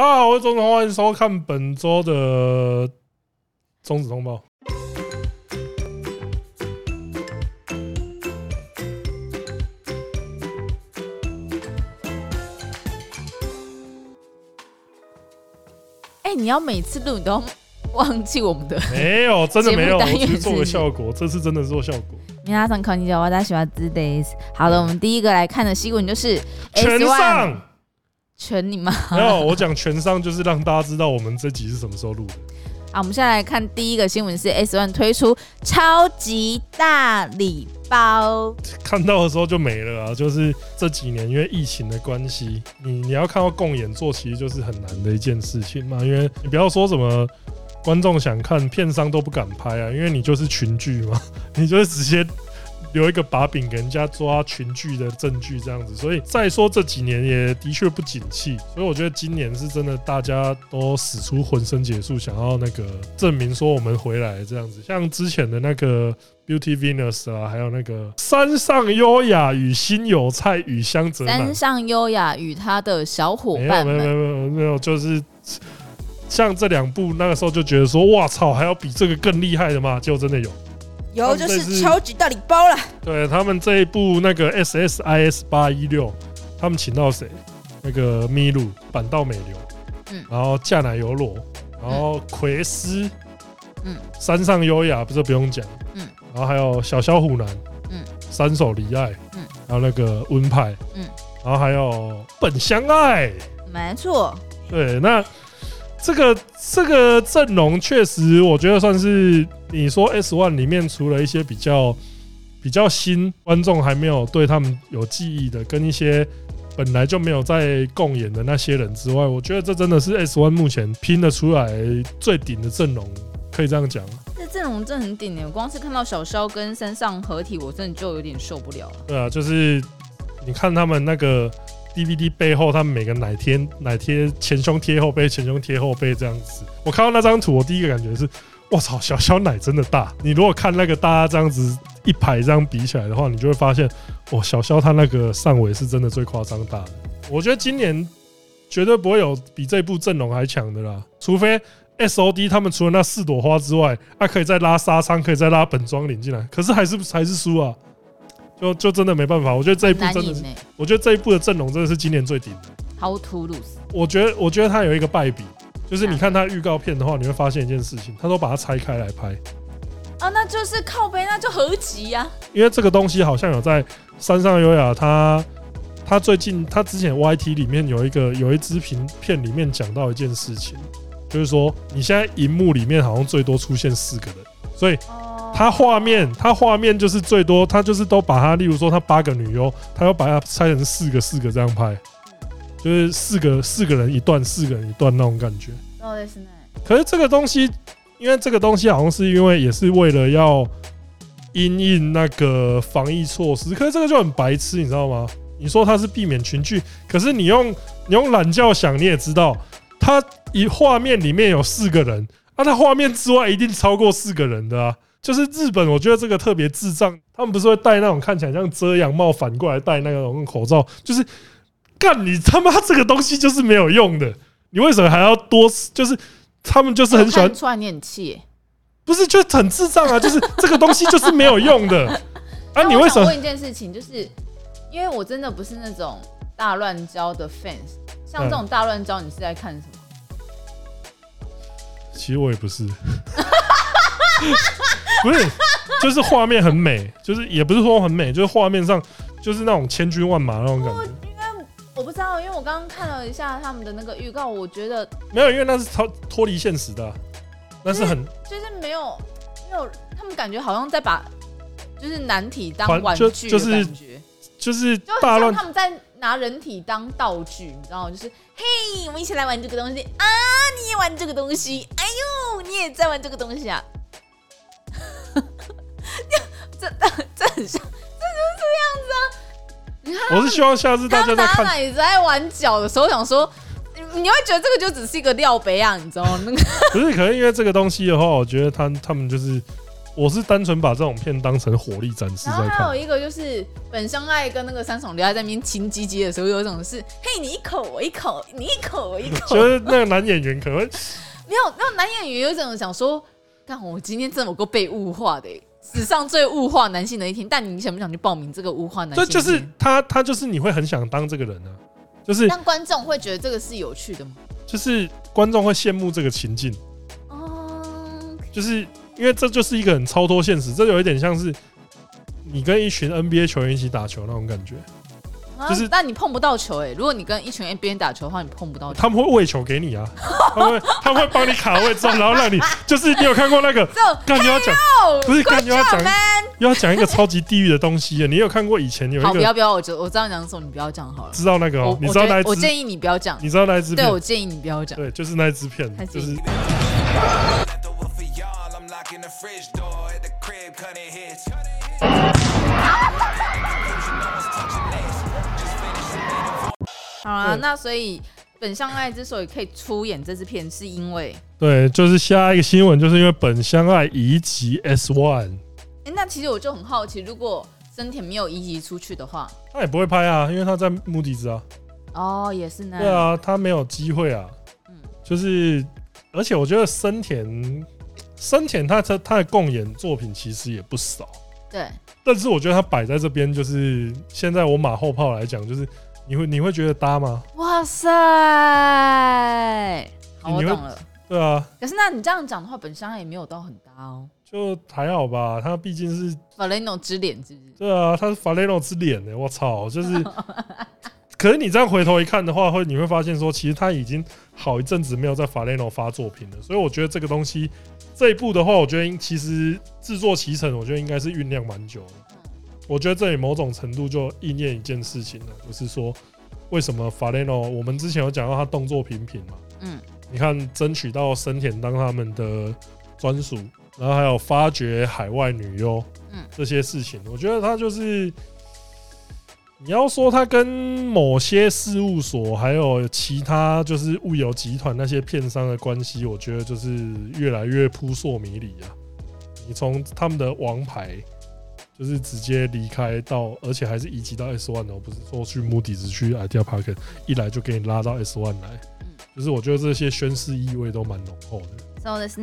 大家好，我是钟子通，欢迎收看本周的中指通报。哎，你要每次录你都要忘记我们的？没有，真的没有，我只是做个效果。这次真的是做效果。皆さんこんにちは，我是小子 days。好了，我们第一个来看的新闻就是全上。 全你妈！没有，我讲全上就是让大家知道我们这集是什么时候录的。好，我们现在来看第一个新闻是 S One 推出超级大礼包。看到的时候就没了啊！就是这几年因为疫情的关系，你你要看到共演做，其实就是很难的一件事情嘛。因为你不要说什么观众想看，片商都不敢拍啊，因为你就是群剧嘛，你就是直接。留一个把柄给人家抓群聚的证据，这样子。所以再说这几年也的确不景气，所以我觉得今年是真的，大家都使出浑身解数，想要那个证明说我们回来这样子。像之前的那个 Beauty Venus 啊，还有那个山上优雅与新有菜与香泽。山上优雅与他的小伙伴。没有没有没有没有，就是像这两部那个时候就觉得说，哇操，还要比这个更厉害的吗？结果真的有。有就是超级大礼包了。对他们这一部那个 SSIS 八一六，他们请到谁？那个麋鹿、板道美流，嗯，然后架奶油罗，然后奎斯，嗯，山上优雅不是不用讲，嗯，然后还有小小虎男，嗯，三手离爱，嗯，还有那个温派，嗯，然后还有本相爱，没错，对，那。这个这个阵容确实，我觉得算是你说 S One 里面除了一些比较比较新观众还没有对他们有记忆的，跟一些本来就没有在共演的那些人之外，我觉得这真的是 S One 目前拼得出来最顶的阵容，可以这样讲。这阵容真的很顶诶！我光是看到小肖跟山上合体，我真的就有点受不了了。对啊，就是你看他们那个。DVD 背后，他们每个奶贴奶贴前胸贴后背，前胸贴后背这样子。我看到那张图，我第一个感觉是：我操，小小奶真的大。你如果看那个大家这样子一排这样比起来的话，你就会发现，哇，小肖他那个上围是真的最夸张大的。我觉得今年绝对不会有比这部阵容还强的啦，除非 SOD 他们除了那四朵花之外，还可以再拉沙仓，可以再拉本庄领进来，可是还是还是输啊。就就真的没办法，我觉得这一部真的是，我觉得这一部的阵容真的是今年最顶的。How to lose？我觉得，我觉得他有一个败笔，就是你看他预告片的话，你会发现一件事情，他都把它拆开来拍。啊，那就是靠背，那就合集呀。因为这个东西好像有在山上优雅，他他最近他之前 YT 里面有一个有一支片片里面讲到一件事情，就是说你现在荧幕里面好像最多出现四个人，所以。他画面，他画面就是最多，他就是都把他，例如说他八个女优，他要把它拆成四个四个这样拍，就是四个四个人一段，四个人一段那种感觉。可是这个东西，因为这个东西好像是因为也是为了要因应那个防疫措施，可是这个就很白痴，你知道吗？你说它是避免群聚，可是你用你用懒觉想，你也知道，它一画面里面有四个人，啊，他画面之外一定超过四个人的啊。就是日本，我觉得这个特别智障。他们不是会戴那种看起来像遮阳帽，反过来戴那种口罩，就是干你他妈这个东西就是没有用的。你为什么还要多？就是他们就是很喜欢。出来你很气，不是就很智障啊？就是这个东西就是没有用的 啊！你为什么？问一件事情，就是因为我真的不是那种大乱交的 fans，像这种大乱交，你是在看什么？其实我也不是。不是，就是画面很美，就是也不是说很美，就是画面上就是那种千军万马那种感觉。不知道，因为我刚刚看了一下他们的那个预告，我觉得没有，因为那是超脱离现实的、啊，那是很就是没有没有，他们感觉好像在把就是男体当玩具的感觉，就是就是就好像他们在拿人体当道具，你知道吗？就是嘿，我们一起来玩这个东西啊！你也玩这个东西，哎呦，你也在玩这个东西啊！这这很像，这就是这样子啊！我是希望下次大家在看你在玩脚的时候，想说你会觉得这个就只是一个料杯啊，你知道吗？那 个不是，可能因为这个东西的话，我觉得他他们就是我是单纯把这种片当成火力展示在看。然后还有一个就是本相爱跟那个三重丽在那边亲唧唧的时候，有一种是嘿你一口我一口，你一口我一口。就是那个男演员可能会没有，那男演员有一种想说，但我今天这么够被物化的，史上最物化男性的一天。但你想不想去报名这个物化男性？这就是他，他就是你会很想当这个人呢、啊，就是让观众会觉得这个是有趣的吗？就是观众会羡慕这个情境。哦、嗯，就是。因为这就是一个很超脱现实，这有一点像是你跟一群 NBA 球员一起打球那种感觉，就是但你碰不到球哎、欸。如果你跟一群 NBA 打球的话，你碰不到球。他们会喂球给你啊，他们会他们会帮你卡位之后，然后让你 就是你有看过那个？干你要讲不是干你要讲又要讲一个超级地狱的东西啊！你有看过以前有一个？好，不要不要，我就我知道你讲什么，你不要讲好了。知道那个哦，你知道那一支？我建议你不要讲。你知道那一支？对，我建议你不要讲。对，就是那一支片，就是。好啊，那所以本相爱之所以可以出演这支片，是因为对，就是下一个新闻，就是因为本相爱移籍 S One。哎，那其实我就很好奇，如果森田没有移籍出去的话，他也不会拍啊，因为他在目的之啊。哦，也是呢。对啊，他没有机会啊。嗯，就是，而且我觉得森田。森田他他他的共演作品其实也不少，对。但是我觉得他摆在这边，就是现在我马后炮来讲，就是你会你会觉得搭吗？哇塞，好，我懂了。对啊。可是那你这样讲的话，本相爱也没有到很搭哦。就还好吧，他毕竟是法雷诺之脸，是不是？对啊，他是法雷诺之脸呢。我操，就是。可是你这样回头一看的话，会你会发现说，其实他已经好一阵子没有在法雷诺发作品了。所以我觉得这个东西。这一步的话，我觉得其实制作期程，我觉得应该是酝酿蛮久的。我觉得这里某种程度就应验一件事情了，就是说，为什么法雷诺？我们之前有讲到他动作频频嘛，嗯，你看争取到森田当他们的专属，然后还有发掘海外女优，嗯，这些事情，我觉得他就是。你要说他跟某些事务所还有其他就是物流集团那些片商的关系，我觉得就是越来越扑朔迷离啊！你从他们的王牌就是直接离开到，而且还是移籍到 S One 哦，不是说去目的只去 Idea Park，一来就给你拉到 S One 来，就是我觉得这些宣誓意味都蛮浓厚的。So this.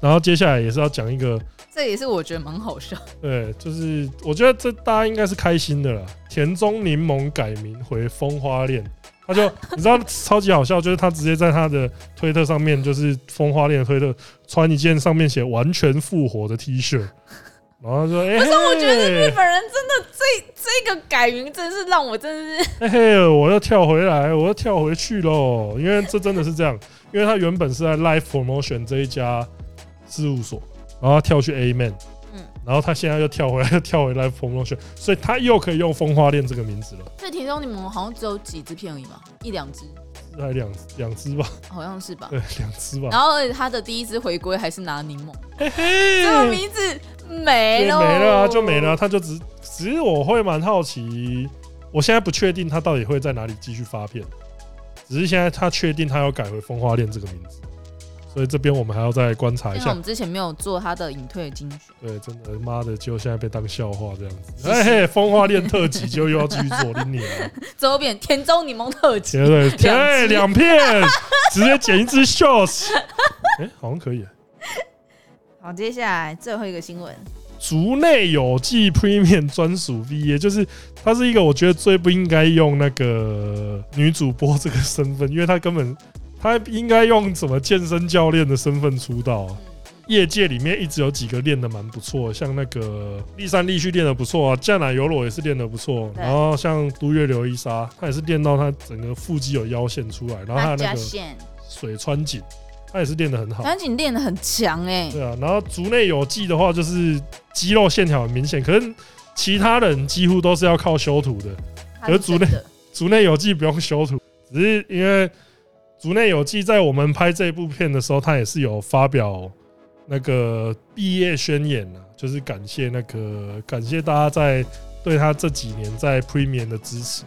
然后接下来也是要讲一个，这也是我觉得蛮好笑。对，就是我觉得这大家应该是开心的啦。田中柠檬改名回风花恋，他就 你知道超级好笑，就是他直接在他的推特上面，就是风花恋推特穿一件上面写完全复活的 T 恤，然后说：“哎，可是我觉得日本人真的这这个改名真是让我真是，嘿嘿，我要跳回来，我要跳回去喽，因为这真的是这样，因为他原本是在 Life Promotion 这一家。”事务所，然后他跳去 A Man，嗯，然后他现在又跳回来，又 跳回来 promotion，所以他又可以用风花恋这个名字了。这田中你们好像只有几支片而已嘛，一两支，还两两只吧，好像是吧，对，两只吧。然后他的第一只回归还是拿柠檬，嘿嘿，这个名字没了，没了啊，就没了。他就只，只是我会蛮好奇，我现在不确定他到底会在哪里继续发片，只是现在他确定他要改回风花恋这个名字。所以这边我们还要再观察一下。我们之前没有做他的隐退精选。对，真的妈的，就现在被当笑话这样子。哎嘿，风花恋特辑就又要继续锁定你了。周边田中柠檬特辑。对对，哎，两片，直接剪一支 shorts。哎，好像可以。好，接下来最后一个新闻。竹内有纪 Premium 专属 VA，就是它是一个我觉得最不应该用那个女主播这个身份，因为她根本。他应该用什么健身教练的身份出道啊？业界里面一直有几个练的蛮不错，像那个立山立旭练的不错啊，酱奶油裸也是练的不错。然后像都月流一沙，他也是练到他整个腹肌有腰线出来，然后他那个水川锦，他也是练的很好。川锦练的很强哎。对啊，然后竹内有纪的话，就是肌肉线条很明显，可是其他人几乎都是要靠修图的，而竹内竹内有纪不用修图，只是因为。竹内有纪在我们拍这部片的时候，他也是有发表那个毕业宣言啊，就是感谢那个感谢大家在对他这几年在 Premium 的支持。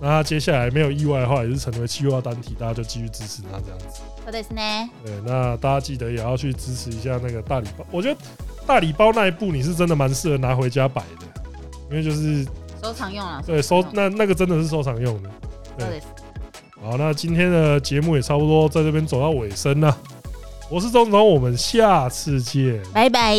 那他接下来没有意外的话，也是成为企划单体，大家就继续支持他这样子。对，那大家记得也要去支持一下那个大礼包。我觉得大礼包那一部你是真的蛮适合拿回家摆的，因为就是收藏用啊。对，收那那个真的是收藏用的。对，好，那今天的节目也差不多在这边走到尾声了。我是钟总，我们下次见，拜拜。